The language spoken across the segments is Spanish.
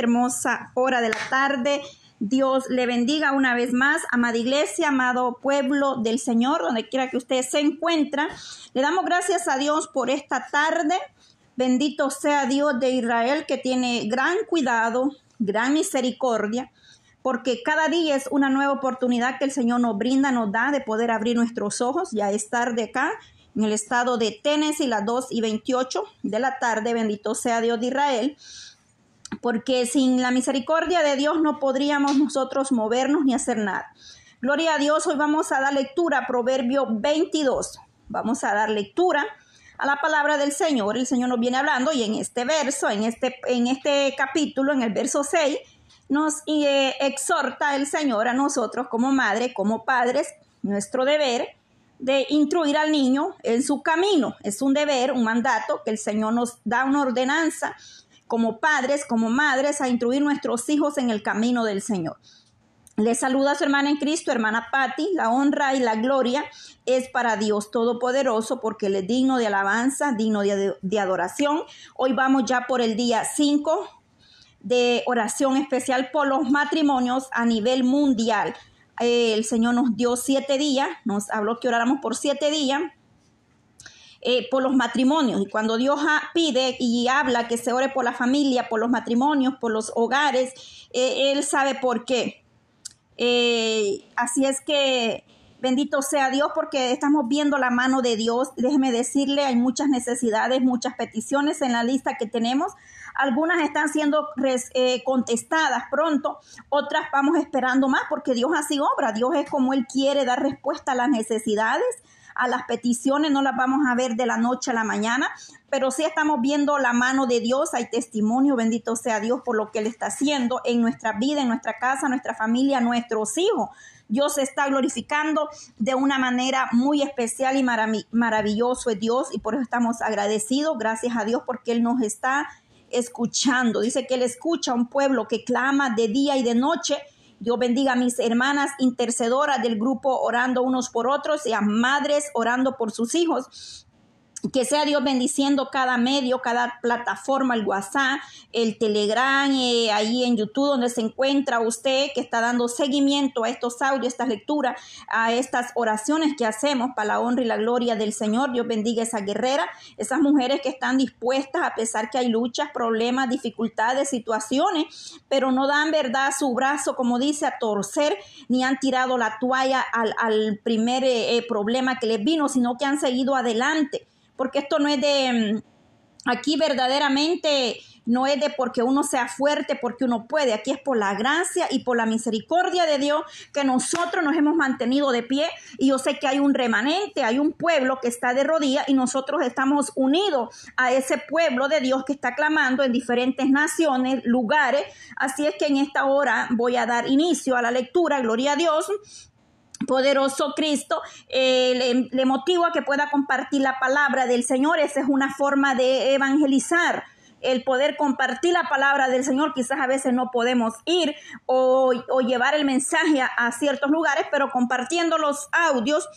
hermosa hora de la tarde. Dios le bendiga una vez más, amada iglesia, amado pueblo del Señor, donde quiera que usted se encuentra. Le damos gracias a Dios por esta tarde. Bendito sea Dios de Israel que tiene gran cuidado, gran misericordia, porque cada día es una nueva oportunidad que el Señor nos brinda, nos da de poder abrir nuestros ojos. Ya es tarde acá en el estado de Tennessee, las 2 y 28 de la tarde. Bendito sea Dios de Israel porque sin la misericordia de Dios no podríamos nosotros movernos ni hacer nada. Gloria a Dios, hoy vamos a dar lectura a Proverbio 22. Vamos a dar lectura a la palabra del Señor. El Señor nos viene hablando y en este verso, en este, en este capítulo, en el verso 6, nos eh, exhorta el Señor a nosotros como madre, como padres, nuestro deber de instruir al niño en su camino. Es un deber, un mandato que el Señor nos da una ordenanza como padres, como madres, a instruir nuestros hijos en el camino del Señor. Le saluda a su hermana en Cristo, hermana Patti. La honra y la gloria es para Dios Todopoderoso porque Él es digno de alabanza, digno de, de adoración. Hoy vamos ya por el día 5 de oración especial por los matrimonios a nivel mundial. el Señor nos dio siete días, nos habló que oráramos por siete días eh, por los matrimonios. Y cuando Dios pide y habla que se ore por la familia, por los matrimonios, por los hogares, eh, Él sabe por qué. Eh, así es que bendito sea Dios porque estamos viendo la mano de Dios. Déjeme decirle, hay muchas necesidades, muchas peticiones en la lista que tenemos. Algunas están siendo contestadas pronto, otras vamos esperando más porque Dios así obra. Dios es como Él quiere dar respuesta a las necesidades a las peticiones, no las vamos a ver de la noche a la mañana, pero sí estamos viendo la mano de Dios, hay testimonio, bendito sea Dios por lo que Él está haciendo en nuestra vida, en nuestra casa, nuestra familia, nuestros hijos. Dios se está glorificando de una manera muy especial y maravilloso es Dios y por eso estamos agradecidos, gracias a Dios porque Él nos está escuchando. Dice que Él escucha a un pueblo que clama de día y de noche Dios bendiga a mis hermanas intercedoras del grupo orando unos por otros y a madres orando por sus hijos que sea Dios bendiciendo cada medio, cada plataforma, el WhatsApp, el Telegram, eh, ahí en YouTube donde se encuentra usted que está dando seguimiento a estos audios, estas lecturas, a estas oraciones que hacemos para la honra y la gloria del Señor. Dios bendiga a esa guerrera, esas mujeres que están dispuestas a pesar que hay luchas, problemas, dificultades, situaciones, pero no dan verdad su brazo, como dice, a torcer, ni han tirado la toalla al, primer eh, eh, problema que les vino, sino que han seguido adelante porque esto no es de, mm, aquí verdaderamente no es de porque uno sea fuerte, porque uno puede, aquí es por la gracia y por la misericordia de Dios que nosotros nos hemos mantenido de pie. Y yo sé que hay un remanente, hay un pueblo que está de rodillas y nosotros estamos unidos a ese pueblo de Dios que está clamando en diferentes naciones, lugares, así es que en esta hora voy a dar inicio a la lectura, gloria a Dios, poderoso Cristo, eh, le, motivo a que pueda compartir la palabra del Señor. Esa es una forma de evangelizar el poder compartir la palabra del Señor. Quizás a veces no podemos ir o, llevar el mensaje a, ciertos lugares, pero compartiendo los audios,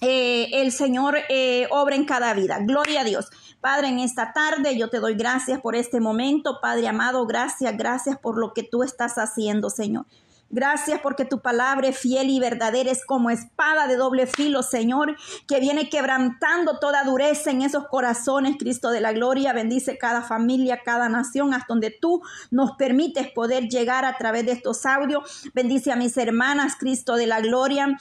eh, el Señor eh, obra en cada vida. Gloria a Dios. Padre, en esta tarde yo te doy gracias por este momento. Padre amado, gracias, gracias por lo que tú estás haciendo, Señor. Gracias porque tu palabra es fiel y verdadera, es como espada de doble filo, Señor, que viene quebrantando toda dureza en esos corazones, Cristo de la gloria. Bendice cada familia, cada nación, hasta donde tú nos permites poder llegar a través de estos audios. Bendice a mis hermanas, Cristo de la gloria.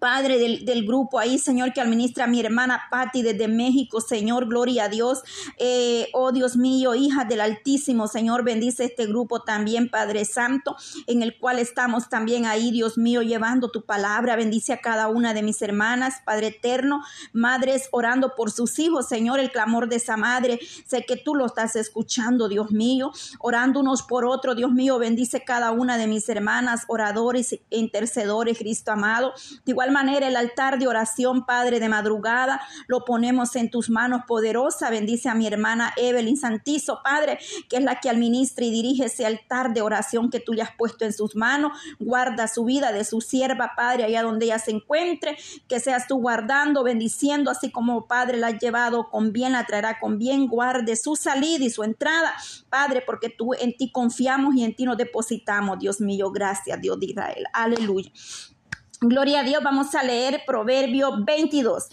Padre del, grupo ahí, Señor, que administra a mi hermana Patti desde México, Señor, gloria a Dios. Eh, oh Dios mío, hija del Altísimo, Señor, bendice este grupo también, Padre Santo, en el cual estamos también ahí, Dios mío, llevando tu palabra. Bendice a cada una de mis hermanas, Padre eterno, madres orando por sus hijos, Señor, el clamor de esa madre. Sé que tú lo estás escuchando, Dios mío, orando unos por otros, Dios mío, bendice cada una de mis hermanas, oradores e intercedores, Cristo amado igual manera, el altar de oración, Padre, de madrugada, lo ponemos en tus manos poderosa. Bendice a mi hermana Evelyn Santizo, Padre, que es la que administra y dirige ese altar de oración que tú le has puesto en sus manos. Guarda su vida de su sierva, Padre, allá donde ella se encuentre. Que seas tú guardando, bendiciendo, así como, Padre, la has llevado con bien, la traerá con bien. Guarde su salida y su entrada, Padre, porque tú en ti confiamos y en ti nos depositamos, Dios mío. Gracias, Dios de Israel. Aleluya. Gloria a Dios, vamos a leer Proverbio 22.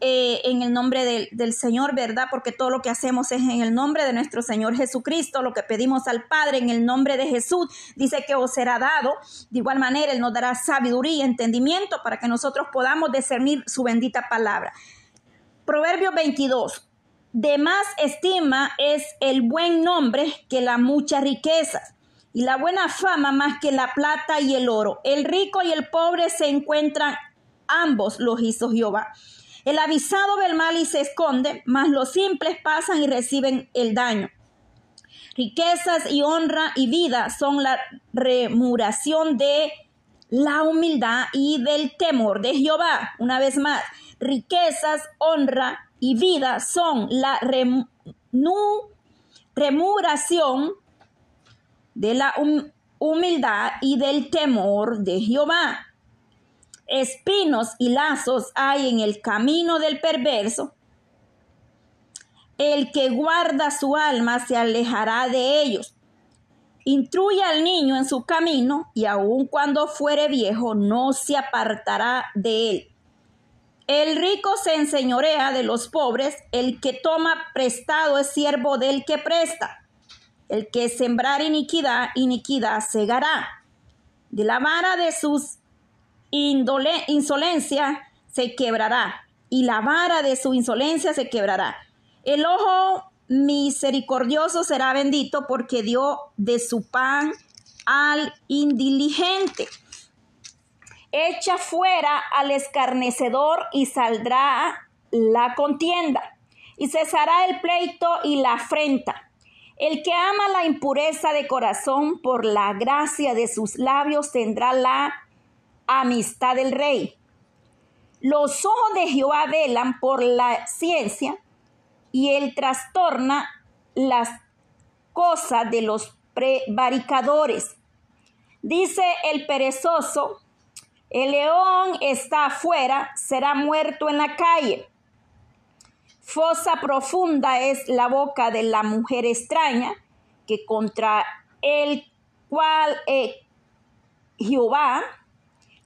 Eh, en el nombre del, Señor, ¿verdad? Porque todo lo que hacemos es en el nombre de nuestro Señor Jesucristo, lo que pedimos al Padre en el nombre de Jesús, dice que os será dado. De igual manera, Él nos dará sabiduría y entendimiento para que nosotros podamos discernir su bendita palabra. Proverbio 22. De más estima es el buen nombre que la mucha riqueza y la buena fama más que la plata y el oro. El rico y el pobre se encuentran ambos, los hizo Jehová. El avisado ve el mal y se esconde, mas los simples pasan y reciben el daño. Riquezas y honra y vida son la remuración de la humildad y del temor de Jehová. Una vez más, riquezas, honra y vida son la remuración de la humildad y del temor de Jehová. Espinos y lazos hay en el camino del perverso. El que guarda su alma se alejará de ellos. Intruye al niño en su camino y aun cuando fuere viejo no se apartará de él. El rico se enseñorea de los pobres, el que toma prestado es siervo del que presta. El que sembrar iniquidad, iniquidad segará. De la vara de sus insolencia se quebrará, y la vara de su insolencia se quebrará. El ojo misericordioso será bendito porque dio de su pan al indiligente. Echa fuera al escarnecedor y saldrá la contienda, y cesará el pleito y la afrenta el que ama la impureza de corazón por la gracia de sus labios tendrá la amistad del rey. Los ojos de Jehová velan por la ciencia y él trastorna las cosas de los prevaricadores. Dice el perezoso, el león está afuera, será muerto en la calle. Fosa profunda es la boca de la mujer extraña, que contra el cual eh, Jehová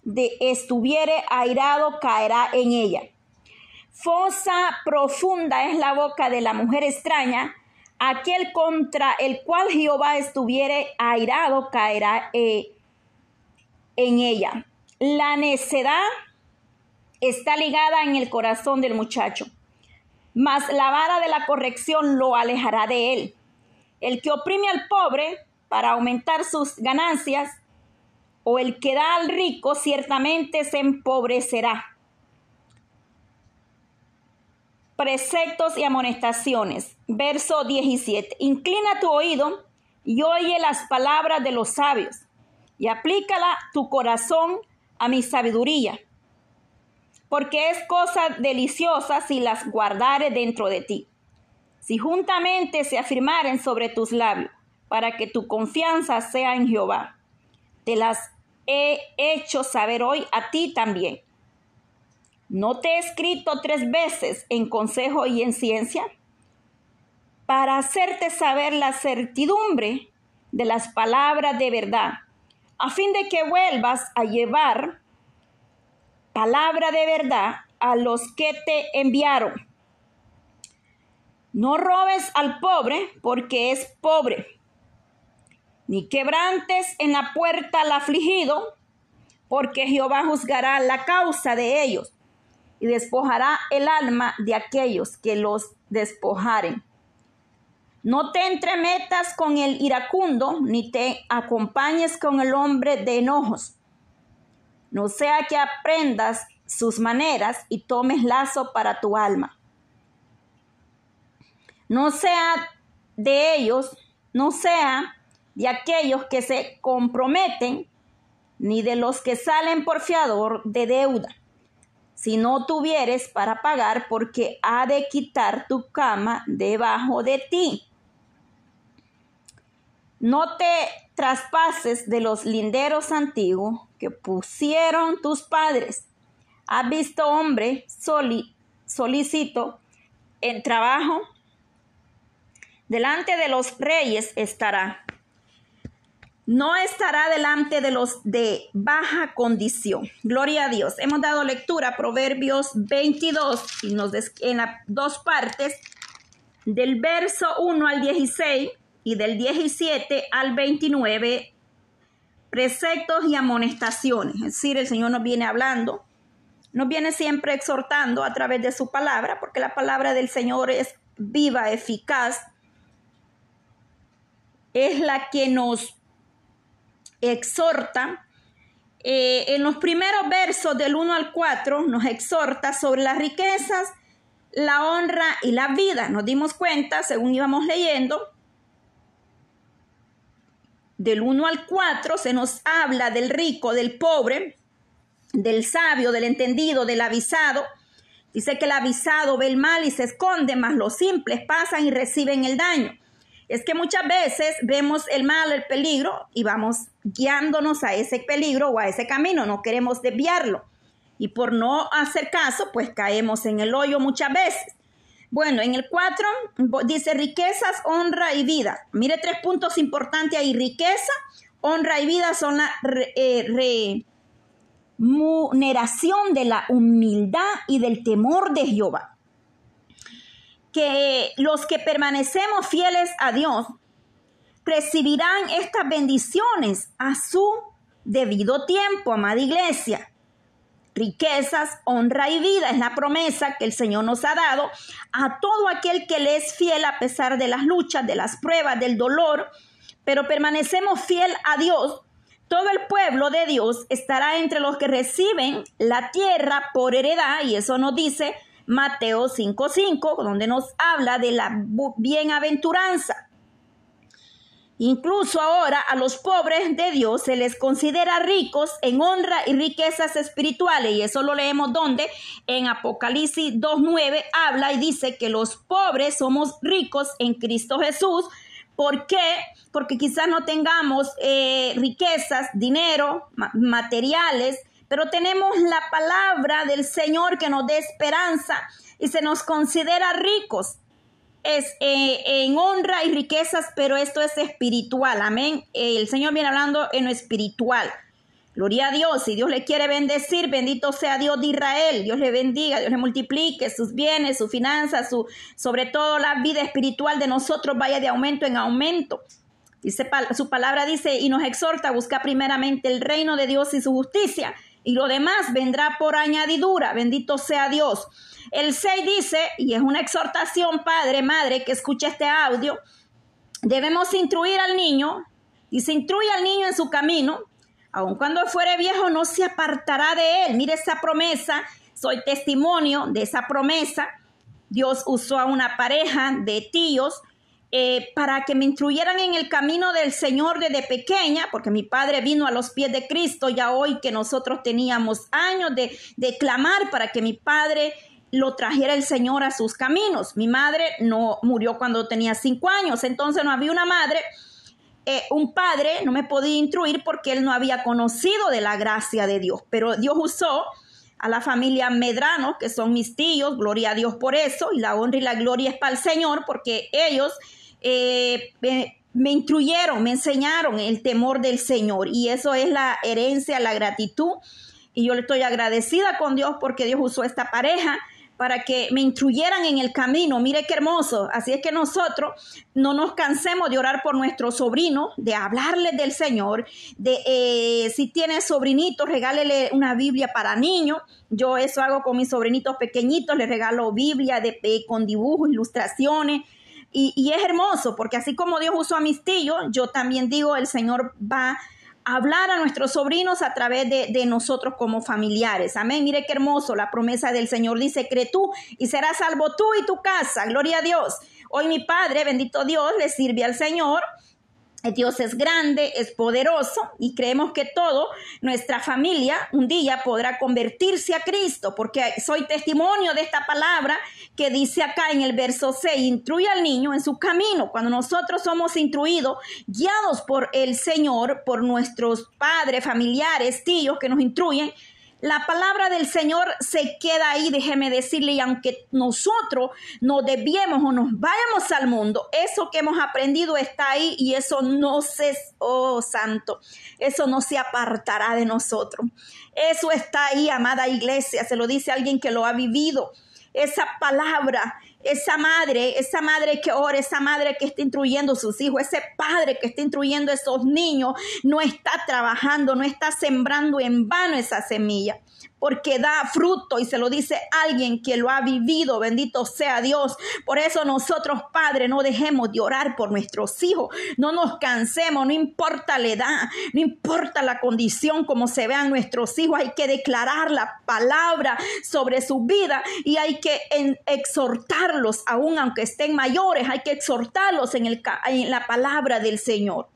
de estuviere airado caerá en ella. Fosa profunda es la boca de la mujer extraña, aquel contra el cual Jehová estuviere airado caerá eh, en ella. La necedad está ligada en el corazón del muchacho mas la vara de la corrección lo alejará de él. El que oprime al pobre para aumentar sus ganancias, o el que da al rico, ciertamente se empobrecerá. Preceptos y amonestaciones. Verso 17. Inclina tu oído y oye las palabras de los sabios, y aplícala tu corazón a mi sabiduría porque es cosa deliciosa si las guardare dentro de ti. Si juntamente se afirmaren sobre tus labios, para que tu confianza sea en Jehová. Te las he hecho saber hoy a ti también. ¿No te he escrito tres veces en consejo y en ciencia? Para hacerte saber la certidumbre de las palabras de verdad, a fin de que vuelvas a llevar palabra de verdad a los que te enviaron. No robes al pobre porque es pobre, ni quebrantes en la puerta al afligido, porque Jehová juzgará la causa de ellos y despojará el alma de aquellos que los despojaren. No te entremetas con el iracundo, ni te acompañes con el hombre de enojos no sea que aprendas sus maneras y tomes lazo para tu alma. No sea de ellos, no sea de aquellos que se comprometen, ni de los que salen por fiador de deuda. si no tuvieres para pagar, porque ha de quitar tu cama debajo de ti. No te traspases de los linderos antiguos que pusieron tus padres. ¿Has visto hombre soli, solicito en trabajo? Delante de los reyes estará. No estará delante de los de baja condición. Gloria a Dios. Hemos dado lectura a Proverbios 22 y nos en dos partes del verso 1 al 16 y del 17 al 29 preceptos y amonestaciones. Es decir, el Señor nos viene hablando, nos viene siempre exhortando a través de su palabra, porque la palabra del Señor es viva, eficaz, es la que nos exhorta. Eh, en los primeros versos del 1 al 4 nos exhorta sobre las riquezas, la honra y la vida. Nos dimos cuenta, según íbamos leyendo, del 1 al 4 se nos habla del rico, del pobre, del sabio, del entendido, del avisado. Dice que el avisado ve el mal y se esconde, mas los simples pasan y reciben el daño. Es que muchas veces vemos el mal, el peligro y vamos guiándonos a ese peligro o a ese camino, no queremos desviarlo. Y por no hacer caso, pues caemos en el hoyo muchas veces. Bueno, en el 4 dice riquezas, honra y vida. Mire tres puntos importantes ahí. Riqueza, honra y vida son la eh, remuneración de la humildad y del temor de Jehová. Que los que permanecemos fieles a Dios recibirán estas bendiciones a su debido tiempo, amada iglesia riquezas, honra y vida. Es la promesa que el Señor nos ha dado a todo aquel que le es fiel a pesar de las luchas, de las pruebas, del dolor, pero permanecemos fiel a Dios. Todo el pueblo de Dios estará entre los que reciben la tierra por heredad, y eso nos dice Mateo 5:5, donde nos habla de la bienaventuranza. Incluso ahora a los pobres de Dios se les considera ricos en honra y riquezas espirituales. Y eso lo leemos donde en Apocalipsis 2.9 habla y dice que los pobres somos ricos en Cristo Jesús. ¿Por qué? Porque quizás no tengamos eh, riquezas, dinero, materiales, pero tenemos la palabra del Señor que nos dé esperanza y se nos considera ricos es eh, en honra y riquezas, pero esto es espiritual, amén. El Señor viene hablando en lo espiritual. Gloria a Dios, si Dios le quiere bendecir, bendito sea Dios de Israel, Dios le bendiga, Dios le multiplique sus bienes, sus finanzas, su, sobre todo la vida espiritual de nosotros vaya de aumento en aumento. Dice, su palabra dice y nos exhorta a buscar primeramente el reino de Dios y su justicia, y lo demás vendrá por añadidura, bendito sea Dios. El 6 dice, y es una exhortación, padre, madre, que escuche este audio, debemos instruir al niño, y se instruye al niño en su camino, aun cuando fuere viejo no se apartará de él. Mire esa promesa, soy testimonio de esa promesa. Dios usó a una pareja de tíos eh, para que me instruyeran en el camino del Señor desde pequeña, porque mi padre vino a los pies de Cristo ya hoy que nosotros teníamos años de, de clamar para que mi padre lo trajera el Señor a sus caminos. Mi madre no murió cuando tenía cinco años, entonces no había una madre, eh, un padre no me podía instruir porque él no había conocido de la gracia de Dios, pero Dios usó a la familia Medrano, que son mis tíos, gloria a Dios por eso, y la honra y la gloria es para el Señor, porque ellos eh, me, instruyeron, me enseñaron el temor del Señor, y eso es la herencia, la gratitud, y yo le estoy agradecida con Dios porque Dios usó esta pareja para que me instruyeran en el camino. Mire qué hermoso. Así es que nosotros no nos cansemos de orar por nuestros sobrinos, de hablarles del Señor, de eh, si tiene sobrinitos, regálele una Biblia para niños. Yo eso hago con mis sobrinitos pequeñitos, les regalo Biblia de, con dibujos, ilustraciones. Y, y es hermoso, porque así como Dios usó a mis yo también digo, el Señor va hablar a nuestros sobrinos a través de, nosotros como familiares. Amén. Mire qué hermoso. La promesa del Señor dice, cree tú y serás salvo tú y tu casa. Gloria a Dios. Hoy mi Padre, bendito Dios, le sirve al Señor. Dios es grande, es poderoso y creemos que todo, nuestra familia un día podrá convertirse a Cristo, porque soy testimonio de esta palabra que dice acá en el verso 6, instruye al niño en su camino. Cuando nosotros somos instruidos, guiados por el Señor, por nuestros padres, familiares, tíos que nos instruyen, la palabra del Señor se queda ahí, déjeme decirle, y aunque nosotros nos desviemos o nos vayamos al mundo, eso que hemos aprendido está ahí y eso no se, oh santo, eso no se apartará de nosotros. Eso está ahí, amada iglesia, se lo dice alguien que lo ha vivido. Esa palabra esa madre, esa madre que ora, esa madre que está instruyendo a sus hijos, ese padre que está instruyendo a esos niños, no está trabajando, no está sembrando en vano esa semilla porque da fruto y se lo dice alguien que lo ha vivido, bendito sea Dios. Por eso nosotros, Padre, no dejemos de orar por nuestros hijos, no nos cansemos, no importa la edad, no importa la condición como se vean nuestros hijos, hay que declarar la palabra sobre su vida y hay que exhortarlos, aún aunque estén mayores, hay que exhortarlos en, en la palabra del Señor.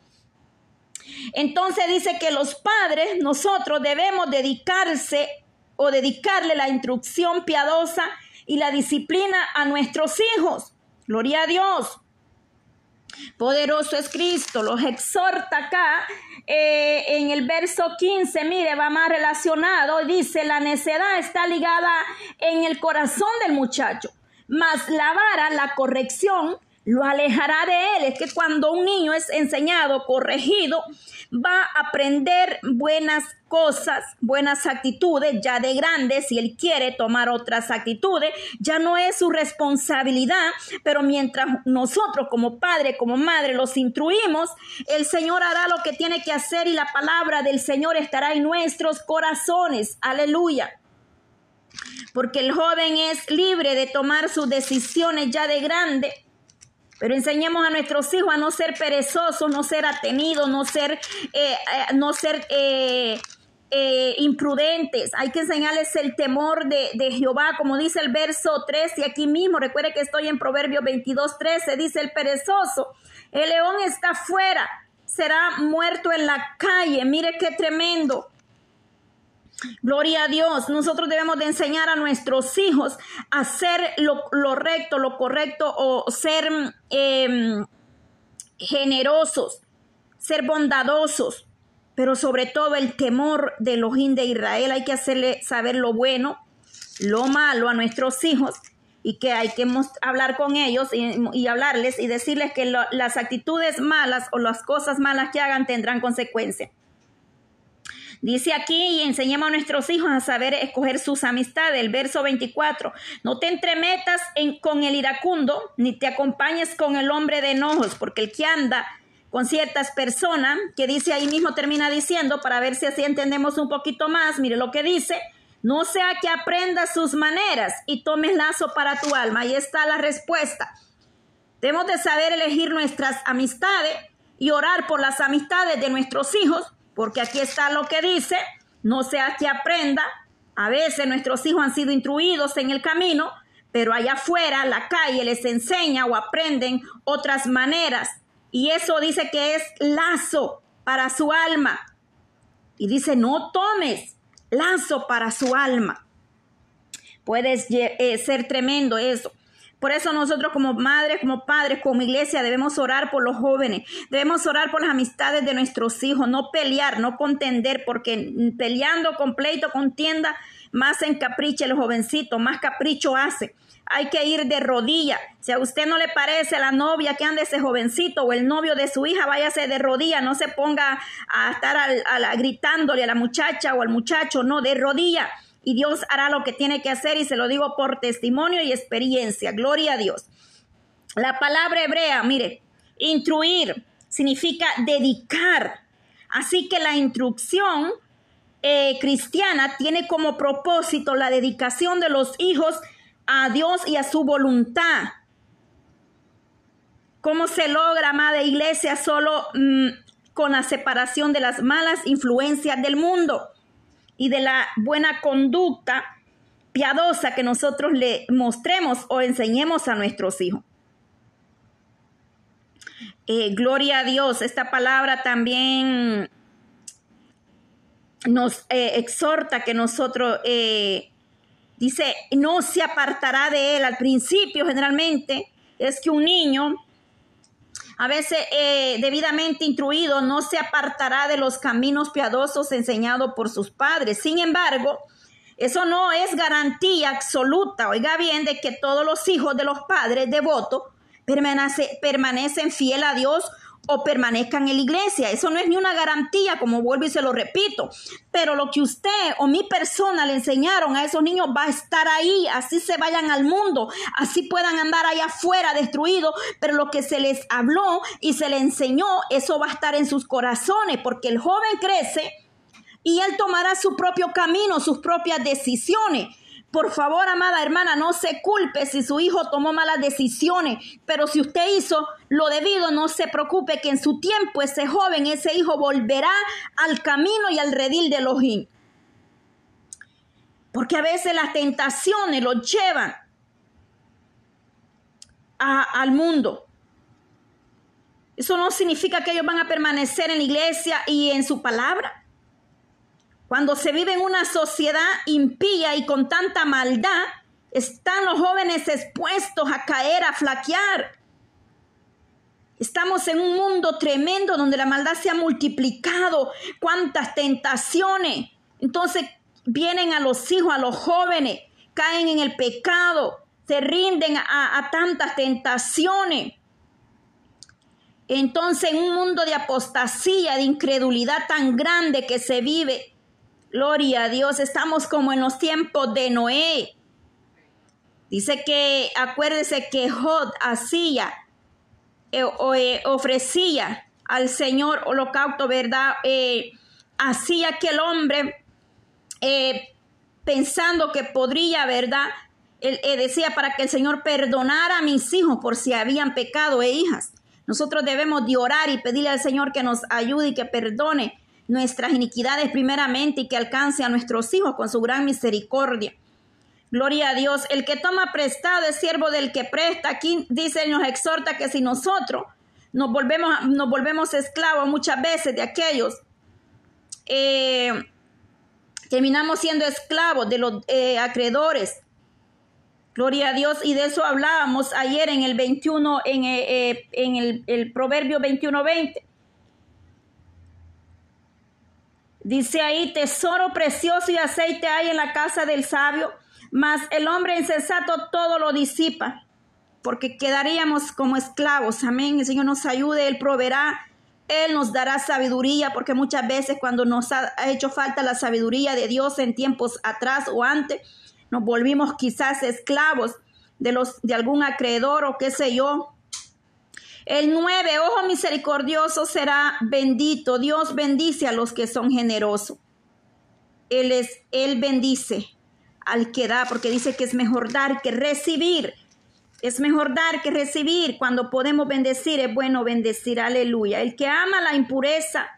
Entonces dice que los padres, nosotros debemos dedicarse o dedicarle la instrucción piadosa y la disciplina a nuestros hijos. Gloria a Dios. Poderoso es Cristo, los exhorta acá eh, en el verso 15, mire, va más relacionado, dice, la necedad está ligada en el corazón del muchacho, mas la vara, la corrección, lo alejará de él. Es que cuando un niño es enseñado, corregido, va a aprender buenas cosas, buenas actitudes, ya de grande, si él quiere tomar otras actitudes, ya no es su responsabilidad, pero mientras nosotros como padre, como madre los instruimos, el Señor hará lo que tiene que hacer y la palabra del Señor estará en nuestros corazones. Aleluya porque el joven es libre de tomar sus decisiones ya de grande pero enseñemos a nuestros hijos a no ser perezosos, no ser atenidos, no ser, eh, eh, no ser eh, imprudentes. Hay que enseñarles el temor de, de, Jehová, como dice el verso 3 y aquí mismo, recuerde que estoy en Proverbios 22, 13, dice el perezoso, el león está fuera, será muerto en la calle. Mire qué tremendo. Gloria a Dios. Nosotros debemos de enseñar a nuestros hijos a hacer lo, recto, lo correcto o ser em, generosos, ser bondadosos, pero sobre todo el temor de Elohim de Israel. Hay que hacerle saber lo bueno, lo malo a nuestros hijos y que hay que hablar con ellos y, hablarles y decirles que las actitudes malas o las cosas malas que hagan tendrán consecuencias. Dice aquí y enseñemos a nuestros hijos a saber escoger sus amistades. El verso 24. No te entremetas en, con el iracundo, ni te acompañes con el hombre de enojos, porque el que anda con ciertas personas, que dice ahí mismo, termina diciendo, para ver si así entendemos un poquito más, mire lo que dice, no sea que aprendas sus maneras y tomes lazo para tu alma. Ahí está la respuesta. Debemos de saber elegir nuestras amistades y orar por las amistades de nuestros hijos porque aquí está lo que dice, no sea que aprenda, a veces nuestros hijos han sido instruidos en el camino, pero allá afuera, la calle, les enseña o aprenden otras maneras. Y eso dice que es lazo para su alma. Y dice, no tomes lazo para su alma. Puede eh, ser tremendo eso. Por eso nosotros como madres, como padres, como iglesia debemos orar por los jóvenes, debemos orar por las amistades de nuestros hijos, no pelear, no contender, porque peleando con pleito, contienda, más encapricha el jovencito, más capricho hace. Hay que ir de rodilla. Si a usted no le parece la novia que anda ese jovencito o el novio de su hija, váyase de rodilla, no se ponga a estar gritándole a la muchacha o al muchacho, no, de rodilla y Dios hará lo que tiene que hacer y se lo digo por testimonio y experiencia. Gloria a Dios. La palabra hebrea, mire, instruir significa dedicar. Así que la instrucción eh, cristiana tiene como propósito la dedicación de los hijos a Dios y a su voluntad. ¿Cómo se logra, amada iglesia, solo mm, con la separación de las malas influencias del mundo? Y de la buena conducta piadosa que nosotros le mostremos o enseñemos a nuestros hijos. Eh, gloria a Dios. Esta palabra también nos eh, exhorta que nosotros, eh, dice, no se apartará de él. Al principio, generalmente, es que un niño, a veces debidamente instruido, no se apartará de los caminos piadosos enseñados por sus padres. Sin embargo, eso no es garantía absoluta, oiga bien, de que todos los hijos de los padres devotos permanece, permanecen fiel a Dios o permanezcan en la iglesia. Eso no es ni una garantía, como vuelvo y se lo repito. Pero lo que usted o mi persona le enseñaron a esos niños va a estar ahí, así se vayan al mundo, así puedan andar allá afuera destruidos, pero lo que se les habló y se le enseñó, eso va a estar en sus corazones, porque el joven crece y él tomará su propio camino, sus propias decisiones. Por favor, amada hermana, no se culpe si su hijo tomó malas decisiones, pero si usted hizo lo debido, no se preocupe que en su tiempo ese joven, ese hijo volverá al camino y al redil de Elohim. Porque a veces las tentaciones lo llevan al mundo. Eso no significa que ellos van a permanecer en la iglesia y en su palabra. Cuando se vive en una sociedad impía y con tanta maldad, están los jóvenes expuestos a caer, a flaquear. Estamos en un mundo tremendo donde la maldad se ha multiplicado, cuántas tentaciones. Entonces vienen a los hijos, a los jóvenes, caen en el pecado, se rinden a, tantas tentaciones. Entonces en un mundo de apostasía, de incredulidad tan grande que se vive, Gloria a Dios, estamos como en los tiempos de Noé. Dice que, acuérdese que Jod hacía, eh, eh, ofrecía al Señor holocausto, ¿verdad? Eh, hacía que el hombre, pensando que podría, ¿verdad? Él, decía para que el Señor perdonara a mis hijos por si habían pecado e hijas. Nosotros debemos de orar y pedirle al Señor que nos ayude y que perdone nuestras iniquidades primeramente y que alcance a nuestros hijos con su gran misericordia. Gloria a Dios. El que toma prestado es siervo del que presta. Aquí dice, nos exhorta que si nosotros nos volvemos, nos volvemos esclavos muchas veces de aquellos, eh, terminamos siendo esclavos de los eh, acreedores. Gloria a Dios. Y de eso hablábamos ayer en el 21, en, eh, en el, el Proverbio 21-20. Dice ahí, tesoro precioso y aceite hay en la casa del sabio, mas el hombre insensato todo lo disipa, porque quedaríamos como esclavos. Amén. El Señor nos ayude, Él proveerá, Él nos dará sabiduría, porque muchas veces cuando nos ha hecho falta la sabiduría de Dios en tiempos atrás o antes, nos volvimos quizás esclavos de, los, de algún acreedor o qué sé yo, el nueve, ojo misericordioso será bendito. Dios bendice a los que son generosos. Él es, Él bendice al que da, porque dice que es mejor dar que recibir. Es mejor dar que recibir. Cuando podemos bendecir, es bueno bendecir. Aleluya. El que ama la impureza,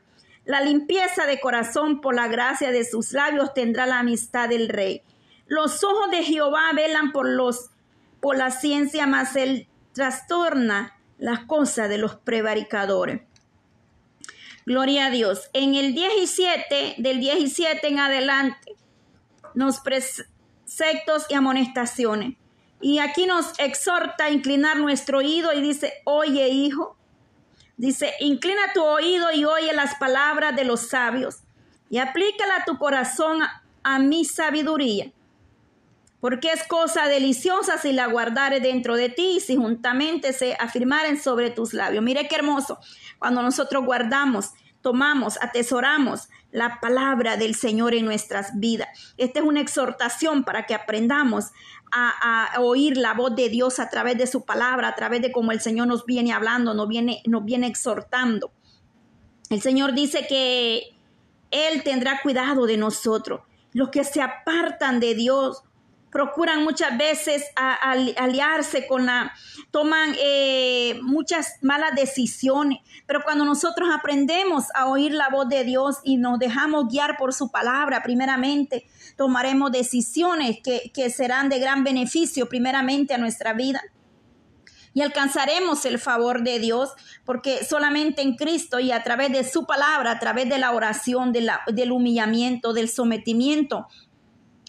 la limpieza de corazón por la gracia de sus labios tendrá la amistad del rey. Los ojos de Jehová velan por los por la ciencia, mas él trastorna las cosas de los prevaricadores. Gloria a Dios. En el 17, del 17 en adelante, nos preceptos y amonestaciones. Y aquí nos exhorta a inclinar nuestro oído y dice, oye hijo, dice, inclina tu oído y oye las palabras de los sabios y aplícala a tu corazón a, a mi sabiduría porque es cosa deliciosa si la guardares dentro de ti y si juntamente se afirmaren sobre tus labios. Mire qué hermoso, cuando nosotros guardamos, tomamos, atesoramos la palabra del Señor en nuestras vidas. Esta es una exhortación para que aprendamos a, oír la voz de Dios a través de su palabra, a través de cómo el Señor nos viene hablando, nos viene, nos viene exhortando. El Señor dice que Él tendrá cuidado de nosotros. Los que se apartan de Dios, procuran muchas veces aliarse con la, toman eh, muchas malas decisiones, pero cuando nosotros aprendemos a oír la voz de Dios y nos dejamos guiar por su palabra, primeramente tomaremos decisiones que, que serán de gran beneficio primeramente a nuestra vida. y alcanzaremos el favor de Dios, porque solamente en Cristo y a través de su palabra, a través de la oración, del humillamiento, del sometimiento,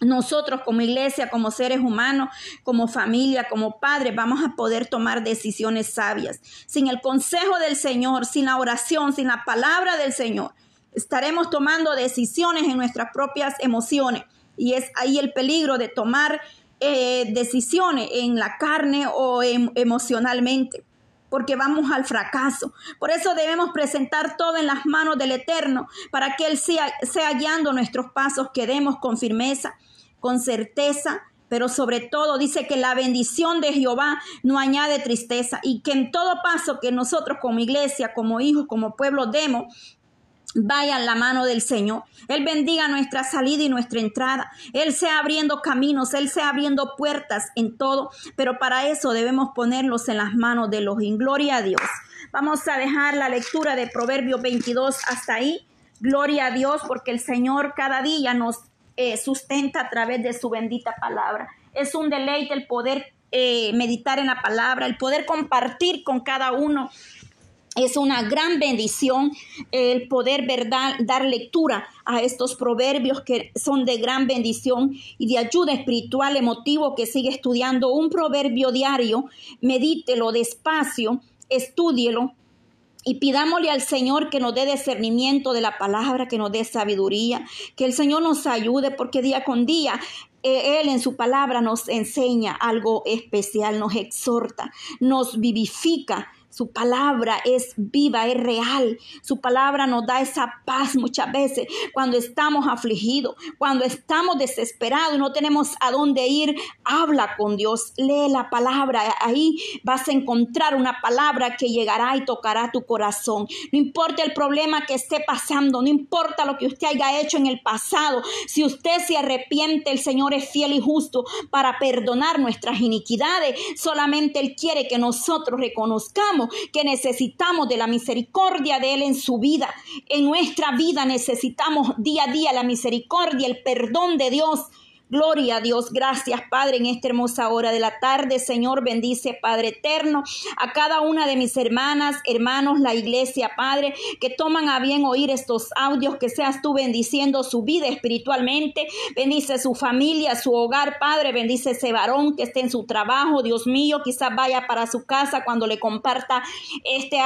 nosotros como iglesia, como seres humanos, como familia, como padres, vamos a poder tomar decisiones sabias. Sin el consejo del Señor, sin la oración, sin la palabra del Señor, estaremos tomando decisiones en nuestras propias emociones. Y es ahí el peligro de tomar eh, decisiones en la carne o em, emocionalmente porque vamos al fracaso. Por eso debemos presentar todo en las manos del Eterno, para que Él sea, sea guiando nuestros pasos, que demos con firmeza, con certeza, pero sobre todo dice que la bendición de Jehová no añade tristeza y que en todo paso que nosotros como iglesia, como hijos, como pueblo demos, vaya la mano del Señor. Él bendiga nuestra salida y nuestra entrada. Él sea abriendo caminos, Él sea abriendo puertas en todo, pero para eso debemos ponerlos en las manos de los. En gloria a Dios. Vamos a dejar la lectura de Proverbios 22 hasta ahí. Gloria a Dios porque el Señor cada día nos eh, sustenta a través de su bendita palabra. Es un deleite el poder eh, meditar en la palabra, el poder compartir con cada uno es una gran bendición el poder ¿verdad? dar lectura a estos proverbios que son de gran bendición y de ayuda espiritual, emotivo, que sigue estudiando un proverbio diario, medítelo despacio, estúdielo y pidámosle al Señor que nos dé discernimiento de la palabra, que nos dé sabiduría, que el Señor nos ayude, porque día con día eh, él en su palabra nos enseña algo especial, nos exhorta, nos vivifica su palabra es viva, es real. Su palabra nos da esa paz muchas veces cuando estamos afligidos, cuando estamos desesperados y no tenemos a dónde ir. Habla con Dios, lee la palabra. Ahí vas a encontrar una palabra que llegará y tocará tu corazón. No importa el problema que esté pasando, no importa lo que usted haya hecho en el pasado. Si usted se arrepiente, el Señor es fiel y justo para perdonar nuestras iniquidades. Solamente Él quiere que nosotros reconozcamos que necesitamos de la misericordia de Él en su vida. En nuestra vida necesitamos día a día la misericordia, el perdón de Dios Gloria a Dios. Gracias, Padre, en esta hermosa hora de la tarde. Señor, bendice, Padre eterno, a cada una de mis hermanas, hermanos, la iglesia, Padre, que toman a bien oír estos audios, que seas tú bendiciendo su vida espiritualmente. Bendice su familia, su hogar, Padre. Bendice ese varón que esté en su trabajo, Dios mío. Quizás vaya para su casa cuando le comparta este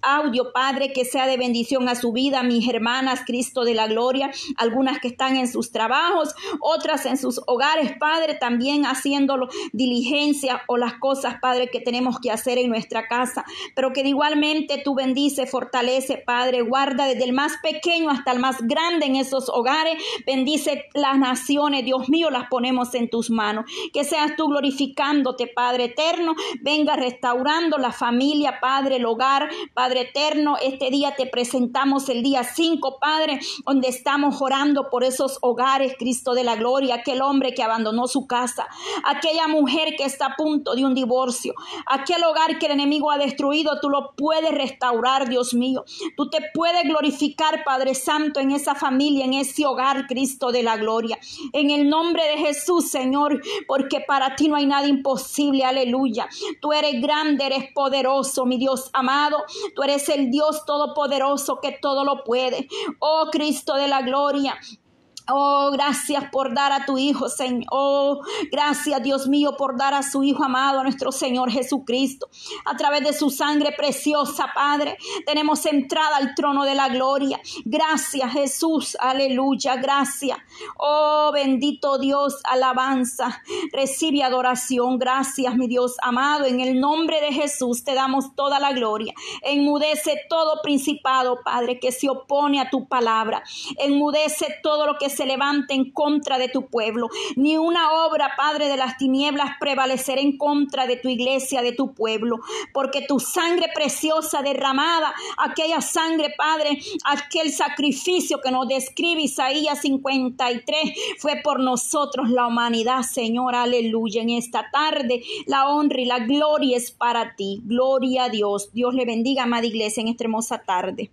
audio, Padre, que sea de bendición a su vida, mis hermanas, Cristo de la gloria. Algunas que están en sus trabajos, otras en sus sus hogares, Padre, también haciéndolo diligencia o las cosas, Padre, que tenemos que hacer en nuestra casa. Pero que igualmente tú bendice, fortalece, Padre, guarda desde el más pequeño hasta el más grande en esos hogares. Bendice las naciones, Dios mío, las ponemos en tus manos. Que seas tú glorificándote, Padre eterno. Venga restaurando la familia, Padre, el hogar, Padre eterno. Este día te presentamos el día 5, Padre, donde estamos orando por esos hogares, Cristo de la gloria, que hombre que abandonó su casa, aquella mujer que está a punto de un divorcio, aquel hogar que el enemigo ha destruido, tú lo puedes restaurar, Dios mío. Tú te puedes glorificar, Padre Santo, en esa familia, en ese hogar, Cristo de la gloria. En el nombre de Jesús, Señor, porque para ti no hay nada imposible, aleluya. Tú eres grande, eres poderoso, mi Dios amado. Tú eres el Dios todopoderoso que todo lo puede. Oh Cristo de la gloria, Oh, gracias por dar a tu Hijo, Señor. Oh, gracias, Dios mío, por dar a su Hijo amado, a nuestro Señor Jesucristo. A través de su sangre preciosa, Padre, tenemos entrada al trono de la gloria. Gracias, Jesús. Aleluya, gracias. Oh, bendito Dios, alabanza. Recibe adoración. Gracias, mi Dios amado. En el nombre de Jesús te damos toda la gloria. Enmudece todo principado, Padre, que se opone a tu palabra. Enmudece todo lo que se levante en contra de tu pueblo, ni una obra, Padre de las tinieblas, prevalecerá en contra de tu iglesia, de tu pueblo, porque tu sangre preciosa derramada, aquella sangre, Padre, aquel sacrificio que nos describe Isaías 53, fue por nosotros la humanidad, Señor, aleluya. En esta tarde la honra y la gloria es para ti. Gloria a Dios. Dios le bendiga, amada iglesia, en esta hermosa tarde.